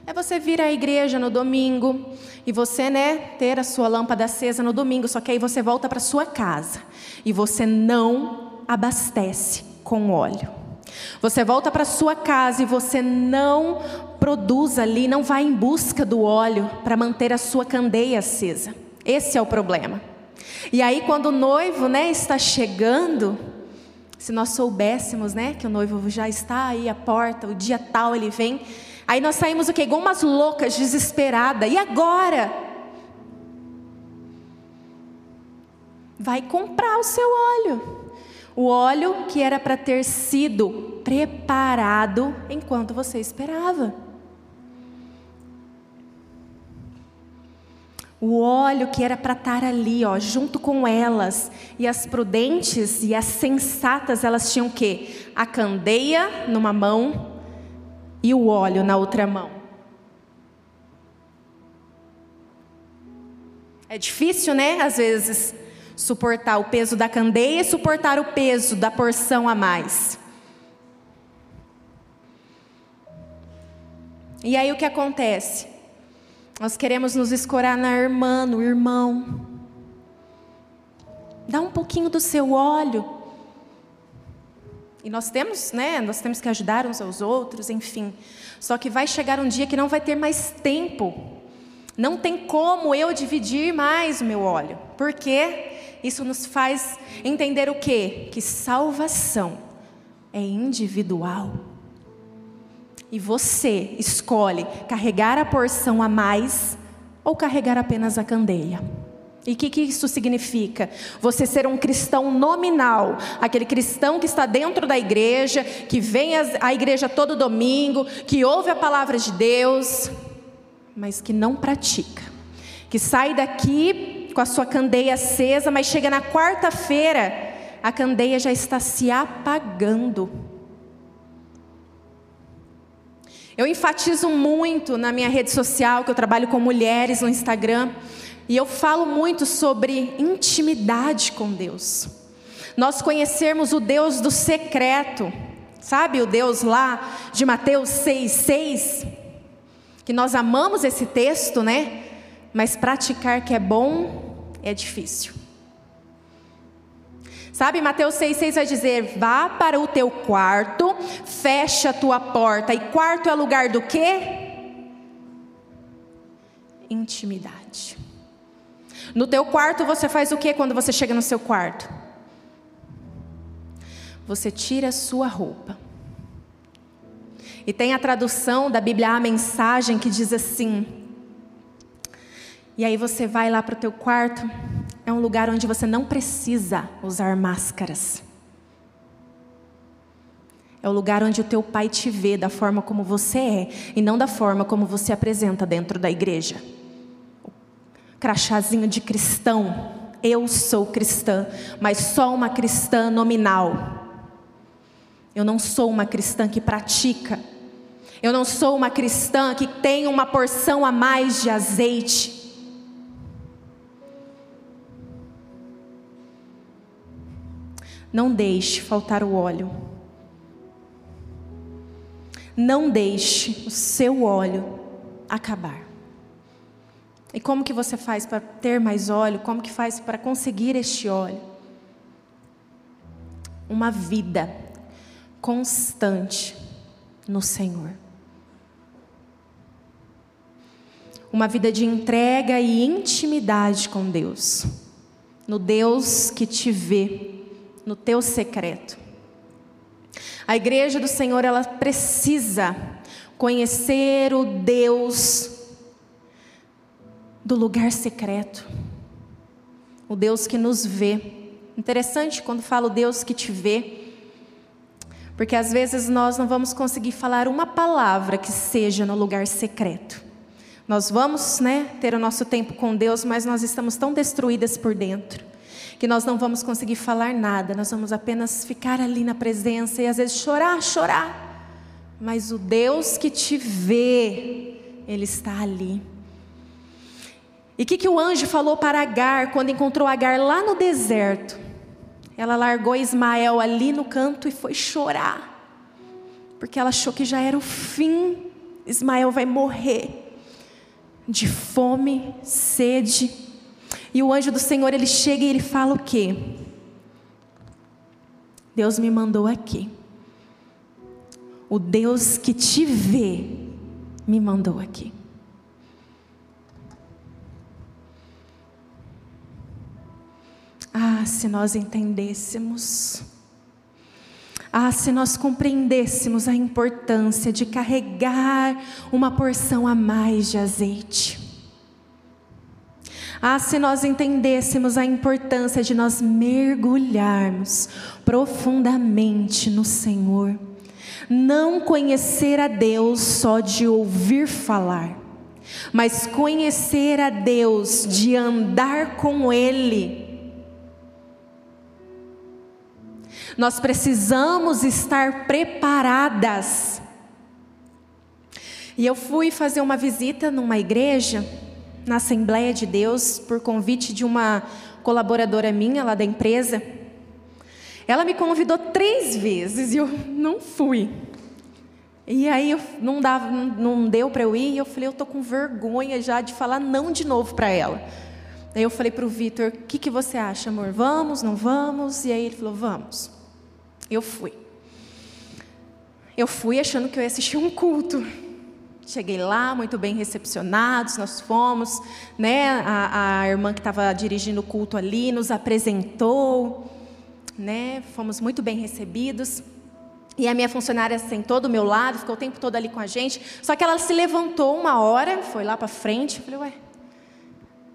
É você vir à igreja no domingo e você, né, ter a sua lâmpada acesa no domingo, só que aí você volta para sua casa e você não abastece com óleo. Você volta para sua casa e você não produz ali, não vai em busca do óleo para manter a sua candeia acesa. Esse é o problema. E aí quando o noivo, né, está chegando, se nós soubéssemos, né, que o noivo já está aí à porta, o dia tal ele vem, Aí nós saímos o quê? Igual umas loucas, desesperada. E agora? Vai comprar o seu óleo. O óleo que era para ter sido preparado enquanto você esperava. O óleo que era para estar ali, ó, junto com elas. E as prudentes e as sensatas, elas tinham o quê? A candeia numa mão e o óleo na outra mão. É difícil, né? Às vezes, suportar o peso da candeia e suportar o peso da porção a mais. E aí o que acontece? Nós queremos nos escorar na irmã, no irmão. Dá um pouquinho do seu óleo. E nós temos, né? Nós temos que ajudar uns aos outros, enfim. Só que vai chegar um dia que não vai ter mais tempo. Não tem como eu dividir mais o meu óleo. Porque isso nos faz entender o quê? Que salvação é individual. E você escolhe carregar a porção a mais ou carregar apenas a candeia. E o que, que, isso significa? Você ser um cristão nominal, aquele cristão que está dentro da igreja, que vem à igreja todo domingo, que ouve a palavra de Deus, mas que não pratica. Que sai daqui com a sua candeia acesa, mas chega na quarta-feira, a candeia já está se apagando. Eu enfatizo muito na minha rede social, que eu trabalho com mulheres no Instagram, e eu falo muito sobre intimidade com Deus. Nós conhecermos o Deus do secreto, sabe o Deus lá de Mateus 6,6? Que nós amamos esse texto, né? Mas praticar que é bom é difícil. Sabe, Mateus 6,6 vai dizer: vá para o teu quarto, fecha a tua porta. E quarto é lugar do quê? Intimidade. No teu quarto você faz o que quando você chega no seu quarto? Você tira a sua roupa. E tem a tradução da Bíblia a mensagem que diz assim: E aí você vai lá para o teu quarto, é um lugar onde você não precisa usar máscaras. É o lugar onde o teu pai te vê da forma como você é e não da forma como você apresenta dentro da igreja crachazinho de cristão. Eu sou cristã, mas só uma cristã nominal. Eu não sou uma cristã que pratica. Eu não sou uma cristã que tem uma porção a mais de azeite. Não deixe faltar o óleo. Não deixe o seu óleo acabar. E como que você faz para ter mais óleo? Como que faz para conseguir este óleo? Uma vida constante no Senhor. Uma vida de entrega e intimidade com Deus. No Deus que te vê, no teu secreto. A igreja do Senhor, ela precisa conhecer o Deus do lugar secreto. O Deus que nos vê. Interessante quando falo Deus que te vê, porque às vezes nós não vamos conseguir falar uma palavra que seja no lugar secreto. Nós vamos, né, ter o nosso tempo com Deus, mas nós estamos tão destruídas por dentro que nós não vamos conseguir falar nada, nós vamos apenas ficar ali na presença e às vezes chorar, chorar. Mas o Deus que te vê, ele está ali. E o que, que o anjo falou para Agar quando encontrou Agar lá no deserto? Ela largou Ismael ali no canto e foi chorar, porque ela achou que já era o fim. Ismael vai morrer de fome, sede. E o anjo do Senhor ele chega e ele fala o quê? Deus me mandou aqui. O Deus que te vê me mandou aqui. Ah, se nós entendêssemos. Ah, se nós compreendêssemos a importância de carregar uma porção a mais de azeite. Ah, se nós entendêssemos a importância de nós mergulharmos profundamente no Senhor. Não conhecer a Deus só de ouvir falar, mas conhecer a Deus de andar com Ele Nós precisamos estar preparadas. E eu fui fazer uma visita numa igreja, na Assembleia de Deus, por convite de uma colaboradora minha lá da empresa. Ela me convidou três vezes e eu não fui. E aí eu, não, dava, não, deu para eu ir, e eu falei, eu tô com vergonha já de falar não de novo para ela. Aí eu falei para o Vitor, o que, que você acha, amor? Vamos, não vamos? E aí ele falou, vamos. Eu fui. Eu fui achando que eu ia assistir um culto. Cheguei lá, muito bem recepcionados, nós fomos, né? A, a irmã que estava dirigindo o culto ali nos apresentou, né? Fomos muito bem recebidos. E a minha funcionária sentou do meu lado, ficou o tempo todo ali com a gente. Só que ela se levantou uma hora, foi lá para frente. Eu falei, ué.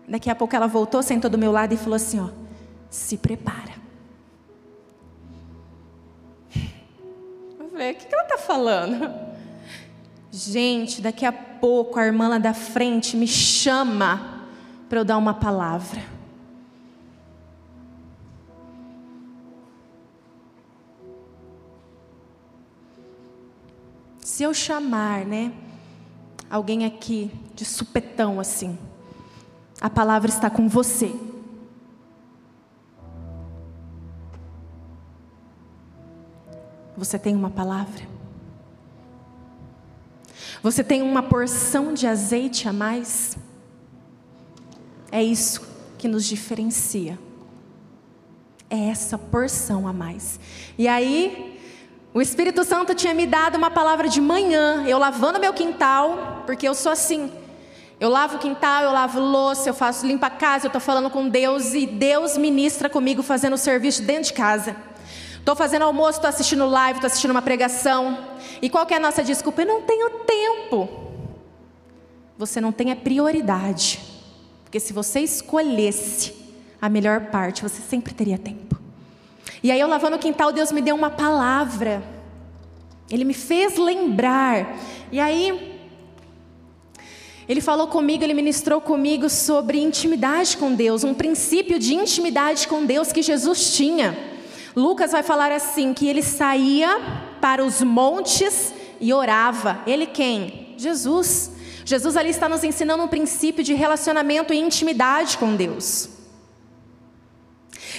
Daqui a pouco ela voltou, sentou do meu lado e falou assim: ó, se prepara. O que ela está falando? Gente, daqui a pouco a irmã lá da frente me chama para eu dar uma palavra. Se eu chamar, né, alguém aqui de supetão assim, a palavra está com você. Você tem uma palavra? Você tem uma porção de azeite a mais? É isso que nos diferencia. É essa porção a mais. E aí, o Espírito Santo tinha me dado uma palavra de manhã, eu lavando meu quintal, porque eu sou assim. Eu lavo o quintal, eu lavo louça, eu faço limpa a casa, eu estou falando com Deus e Deus ministra comigo fazendo o serviço dentro de casa. Estou fazendo almoço, estou assistindo live, estou assistindo uma pregação. E qual é a nossa desculpa? Eu não tenho tempo. Você não tem a prioridade. Porque se você escolhesse a melhor parte, você sempre teria tempo. E aí eu lavando o quintal, Deus me deu uma palavra. Ele me fez lembrar. E aí ele falou comigo, ele ministrou comigo sobre intimidade com Deus, um princípio de intimidade com Deus que Jesus tinha. Lucas vai falar assim: que ele saía para os montes e orava. Ele quem? Jesus. Jesus ali está nos ensinando um princípio de relacionamento e intimidade com Deus.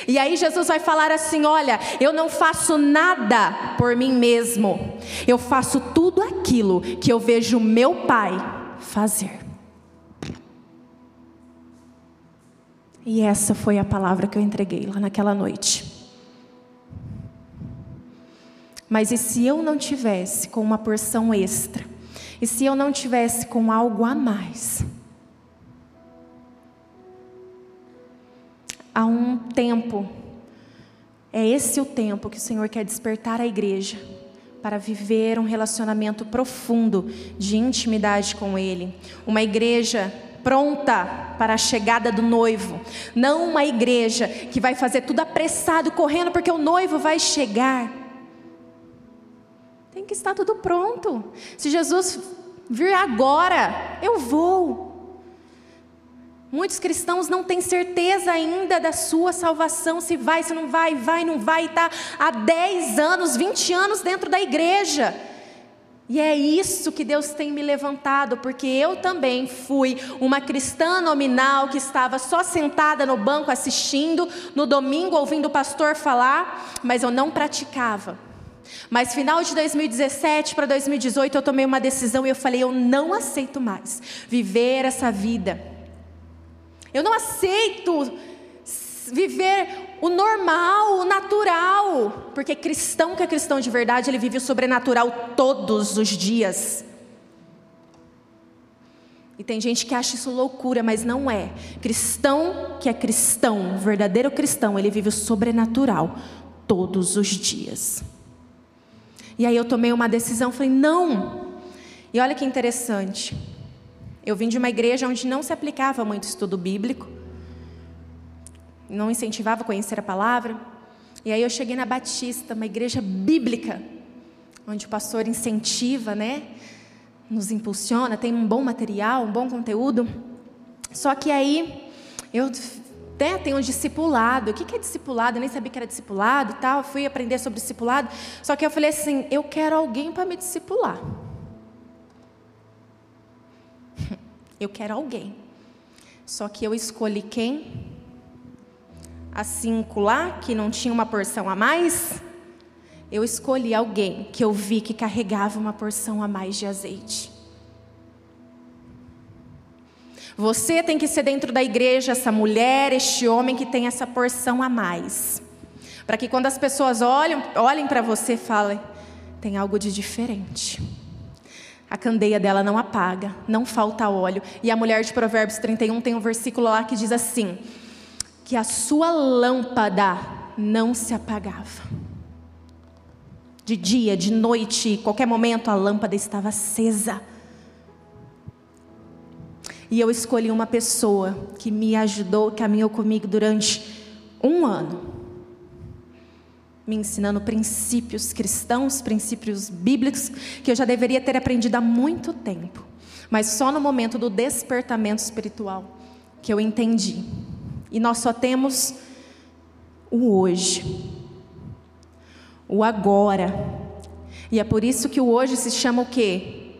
E aí Jesus vai falar assim: Olha, eu não faço nada por mim mesmo, eu faço tudo aquilo que eu vejo meu Pai fazer. E essa foi a palavra que eu entreguei lá naquela noite. Mas e se eu não tivesse com uma porção extra? E se eu não tivesse com algo a mais? Há um tempo, é esse o tempo que o Senhor quer despertar a igreja para viver um relacionamento profundo de intimidade com Ele. Uma igreja pronta para a chegada do noivo, não uma igreja que vai fazer tudo apressado, correndo, porque o noivo vai chegar. Tem que estar tudo pronto. Se Jesus vir agora, eu vou. Muitos cristãos não têm certeza ainda da sua salvação, se vai, se não vai, vai, não vai, está há 10 anos, 20 anos dentro da igreja. E é isso que Deus tem me levantado, porque eu também fui uma cristã nominal que estava só sentada no banco assistindo, no domingo ouvindo o pastor falar, mas eu não praticava. Mas final de 2017 para 2018 eu tomei uma decisão e eu falei: eu não aceito mais viver essa vida. Eu não aceito viver o normal, o natural, porque cristão que é cristão de verdade, ele vive o sobrenatural todos os dias. E tem gente que acha isso loucura, mas não é. Cristão que é cristão, verdadeiro cristão, ele vive o sobrenatural todos os dias. E aí eu tomei uma decisão, falei, não. E olha que interessante. Eu vim de uma igreja onde não se aplicava muito estudo bíblico, não incentivava a conhecer a palavra. E aí eu cheguei na Batista, uma igreja bíblica, onde o pastor incentiva, né? Nos impulsiona, tem um bom material, um bom conteúdo. Só que aí eu né, tem um discipulado. O que é discipulado? Eu nem sabia que era discipulado tal. Fui aprender sobre discipulado. Só que eu falei assim: eu quero alguém para me discipular. Eu quero alguém. Só que eu escolhi quem? As cinco lá, que não tinha uma porção a mais, eu escolhi alguém que eu vi que carregava uma porção a mais de azeite. Você tem que ser dentro da igreja essa mulher, este homem que tem essa porção a mais. Para que quando as pessoas olhem para você, falem: tem algo de diferente. A candeia dela não apaga, não falta óleo. E a mulher de Provérbios 31 tem um versículo lá que diz assim: que a sua lâmpada não se apagava. De dia, de noite, qualquer momento a lâmpada estava acesa. E eu escolhi uma pessoa que me ajudou, caminhou comigo durante um ano, me ensinando princípios cristãos, princípios bíblicos, que eu já deveria ter aprendido há muito tempo, mas só no momento do despertamento espiritual que eu entendi. E nós só temos o hoje, o agora. E é por isso que o hoje se chama o quê?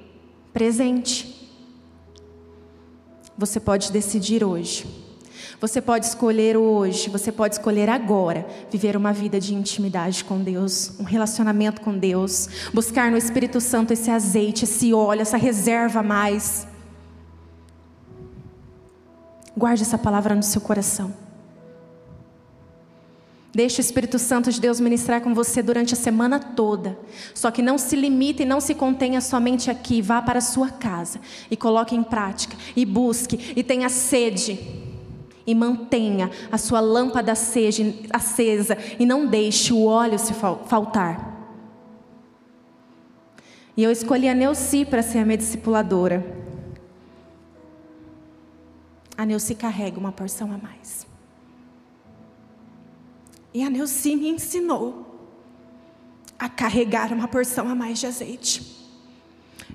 Presente. Você pode decidir hoje. Você pode escolher hoje, você pode escolher agora viver uma vida de intimidade com Deus, um relacionamento com Deus, buscar no Espírito Santo esse azeite, esse óleo, essa reserva a mais. Guarde essa palavra no seu coração. Deixe o Espírito Santo de Deus ministrar com você durante a semana toda. Só que não se limite e não se contenha somente aqui. Vá para a sua casa e coloque em prática. E busque e tenha sede. E mantenha a sua lâmpada acesa e não deixe o óleo se faltar. E eu escolhi a Neuci para ser a minha discipuladora. A Neuci carrega uma porção a mais. E a Neuci me ensinou a carregar uma porção a mais de azeite.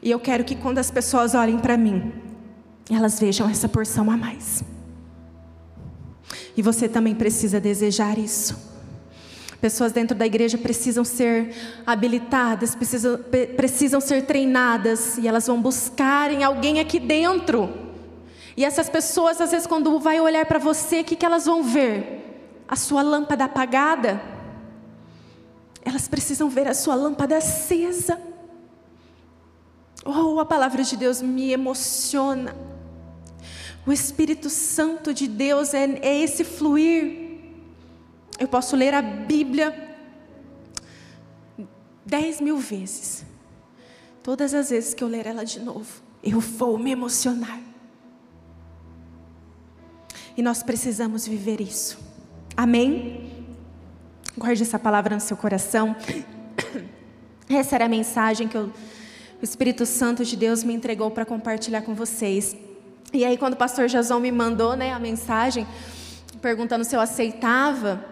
E eu quero que quando as pessoas olhem para mim, elas vejam essa porção a mais. E você também precisa desejar isso. Pessoas dentro da igreja precisam ser habilitadas, precisam, precisam ser treinadas, e elas vão buscar em alguém aqui dentro. E essas pessoas, às vezes, quando vai olhar para você, o que, que elas vão ver? A sua lâmpada apagada, elas precisam ver a sua lâmpada acesa. Oh, a palavra de Deus me emociona. O Espírito Santo de Deus é, é esse fluir. Eu posso ler a Bíblia dez mil vezes. Todas as vezes que eu ler ela de novo, eu vou me emocionar. E nós precisamos viver isso. Amém? Guarde essa palavra no seu coração. Essa era a mensagem que eu, o Espírito Santo de Deus me entregou para compartilhar com vocês. E aí, quando o pastor Jason me mandou né, a mensagem, perguntando se eu aceitava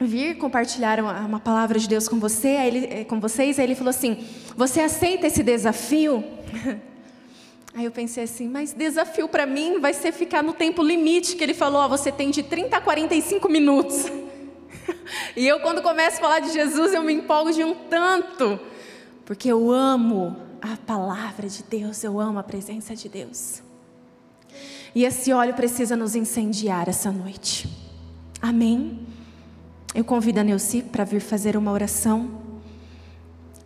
vir compartilhar uma, uma palavra de Deus com, você, ele, eh, com vocês, aí ele falou assim: Você aceita esse desafio? Aí eu pensei assim, mas desafio para mim vai ser ficar no tempo limite que ele falou, ó, você tem de 30 a 45 minutos. e eu quando começo a falar de Jesus, eu me empolgo de um tanto, porque eu amo a palavra de Deus, eu amo a presença de Deus. E esse óleo precisa nos incendiar essa noite. Amém? Eu convido a Neuci para vir fazer uma oração.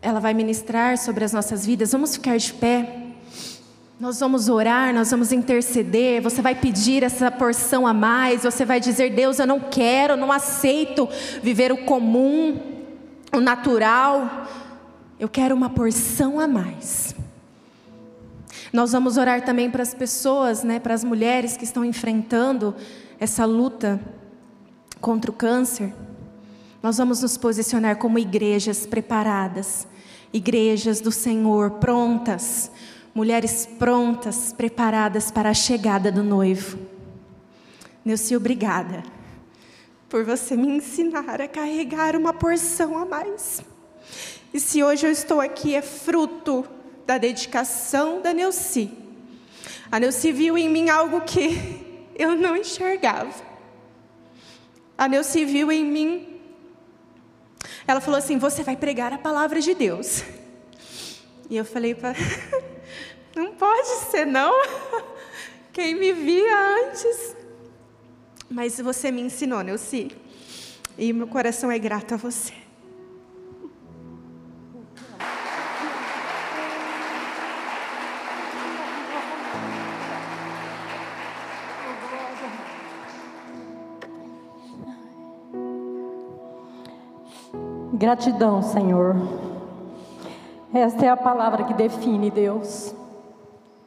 Ela vai ministrar sobre as nossas vidas. Vamos ficar de pé. Nós vamos orar, nós vamos interceder. Você vai pedir essa porção a mais. Você vai dizer: Deus, eu não quero, não aceito viver o comum, o natural. Eu quero uma porção a mais. Nós vamos orar também para as pessoas, né, para as mulheres que estão enfrentando essa luta contra o câncer. Nós vamos nos posicionar como igrejas preparadas, igrejas do Senhor prontas mulheres prontas, preparadas para a chegada do noivo. Neuci, obrigada por você me ensinar a carregar uma porção a mais. E se hoje eu estou aqui é fruto da dedicação da Neuci. A Neuci viu em mim algo que eu não enxergava. A Neuci viu em mim. Ela falou assim: Você vai pregar a palavra de Deus. E eu falei para Não pode ser, não. Quem me via antes. Mas você me ensinou, né? Neuci. E meu coração é grato a você. Gratidão, Senhor. Esta é a palavra que define Deus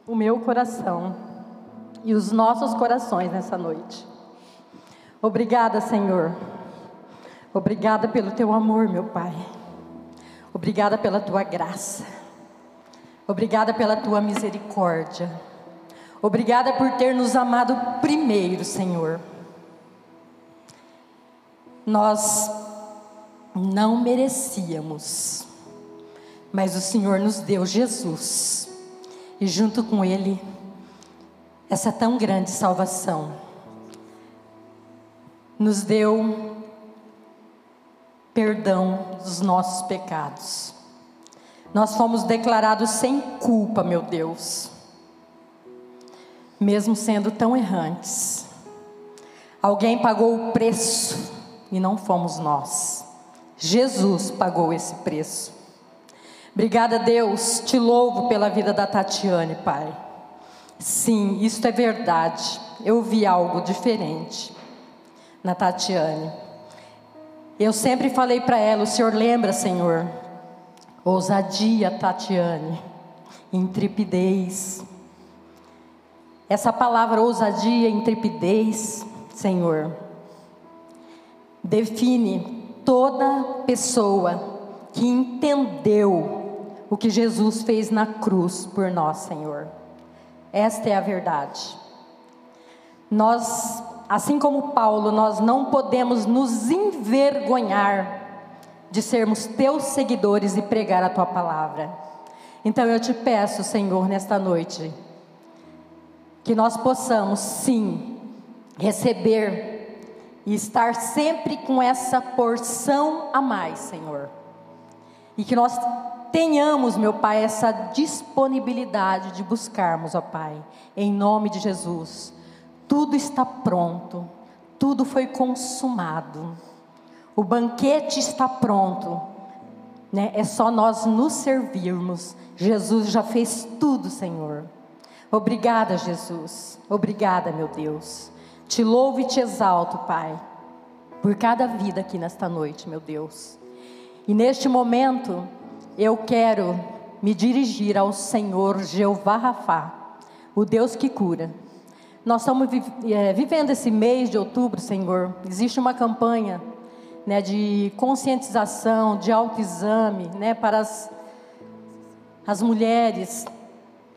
o meu coração e os nossos corações nessa noite. Obrigada, Senhor. Obrigada pelo teu amor, meu Pai. Obrigada pela tua graça. Obrigada pela tua misericórdia. Obrigada por ter nos amado primeiro, Senhor. Nós não merecíamos, mas o Senhor nos deu Jesus, e junto com Ele, essa tão grande salvação. Nos deu perdão dos nossos pecados. Nós fomos declarados sem culpa, meu Deus, mesmo sendo tão errantes. Alguém pagou o preço e não fomos nós. Jesus pagou esse preço. Obrigada, Deus, te louvo pela vida da Tatiane, Pai. Sim, isso é verdade. Eu vi algo diferente na Tatiane. Eu sempre falei para ela: o Senhor lembra, Senhor, ousadia, Tatiane, intrepidez. Essa palavra ousadia, intrepidez, Senhor, define toda pessoa que entendeu o que Jesus fez na cruz por nós, Senhor. Esta é a verdade. Nós, assim como Paulo, nós não podemos nos envergonhar de sermos teus seguidores e pregar a tua palavra. Então eu te peço, Senhor, nesta noite, que nós possamos sim receber e estar sempre com essa porção a mais, Senhor. E que nós tenhamos, meu Pai, essa disponibilidade de buscarmos, ó Pai, em nome de Jesus. Tudo está pronto, tudo foi consumado, o banquete está pronto, né? é só nós nos servirmos. Jesus já fez tudo, Senhor. Obrigada, Jesus. Obrigada, meu Deus. Te louvo e te exalto, Pai, por cada vida aqui nesta noite, meu Deus. E neste momento, eu quero me dirigir ao Senhor Jeová Rafá, o Deus que cura. Nós estamos é, vivendo esse mês de outubro, Senhor. Existe uma campanha né, de conscientização, de autoexame, né, para as, as mulheres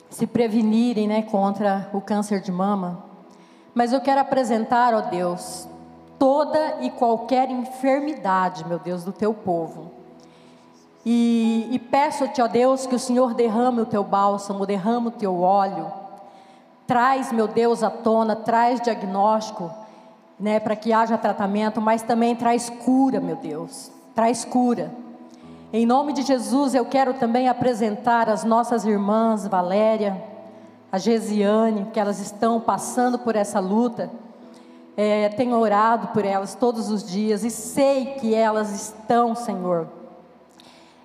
se prevenirem né, contra o câncer de mama. Mas eu quero apresentar, ó Deus, toda e qualquer enfermidade, meu Deus, do teu povo. E, e peço-te, ó Deus, que o Senhor derrame o teu bálsamo, derrame o teu óleo. Traz, meu Deus, à tona, traz diagnóstico, né, para que haja tratamento, mas também traz cura, meu Deus. Traz cura. Em nome de Jesus, eu quero também apresentar as nossas irmãs Valéria, a Gesiane, que elas estão passando por essa luta. É, tenho orado por elas todos os dias e sei que elas estão, Senhor,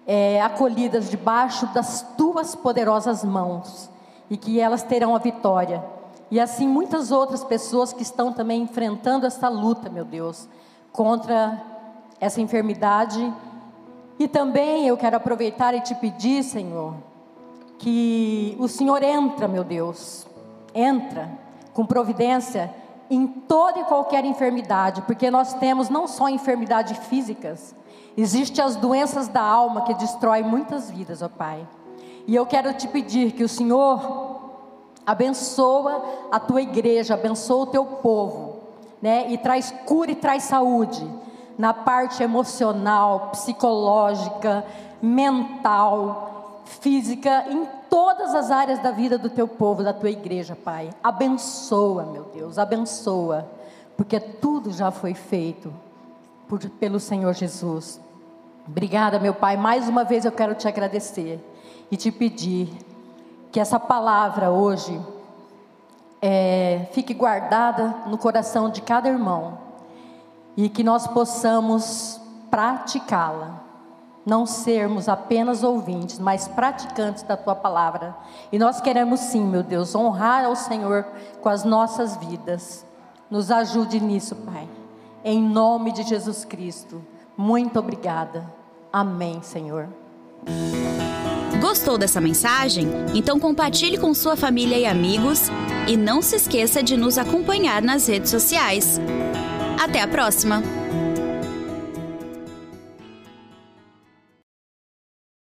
é, acolhidas debaixo das tuas poderosas mãos e que elas terão a vitória. E assim muitas outras pessoas que estão também enfrentando essa luta, meu Deus, contra essa enfermidade. E também eu quero aproveitar e te pedir, Senhor, que o Senhor entra, meu Deus, entra com providência em toda e qualquer enfermidade, porque nós temos não só enfermidades físicas, existem as doenças da alma que destroem muitas vidas, ó Pai. E eu quero te pedir que o Senhor abençoa a tua igreja, abençoa o teu povo, né? E traz cura e traz saúde na parte emocional, psicológica, mental, física, em todas as áreas da vida do teu povo, da tua igreja, Pai. Abençoa, meu Deus, abençoa, porque tudo já foi feito por, pelo Senhor Jesus. Obrigada, meu Pai. Mais uma vez eu quero te agradecer e te pedir que essa palavra hoje é, fique guardada no coração de cada irmão e que nós possamos praticá-la não sermos apenas ouvintes, mas praticantes da tua palavra. E nós queremos sim, meu Deus, honrar ao Senhor com as nossas vidas. Nos ajude nisso, Pai. Em nome de Jesus Cristo. Muito obrigada. Amém, Senhor. Gostou dessa mensagem? Então compartilhe com sua família e amigos e não se esqueça de nos acompanhar nas redes sociais. Até a próxima!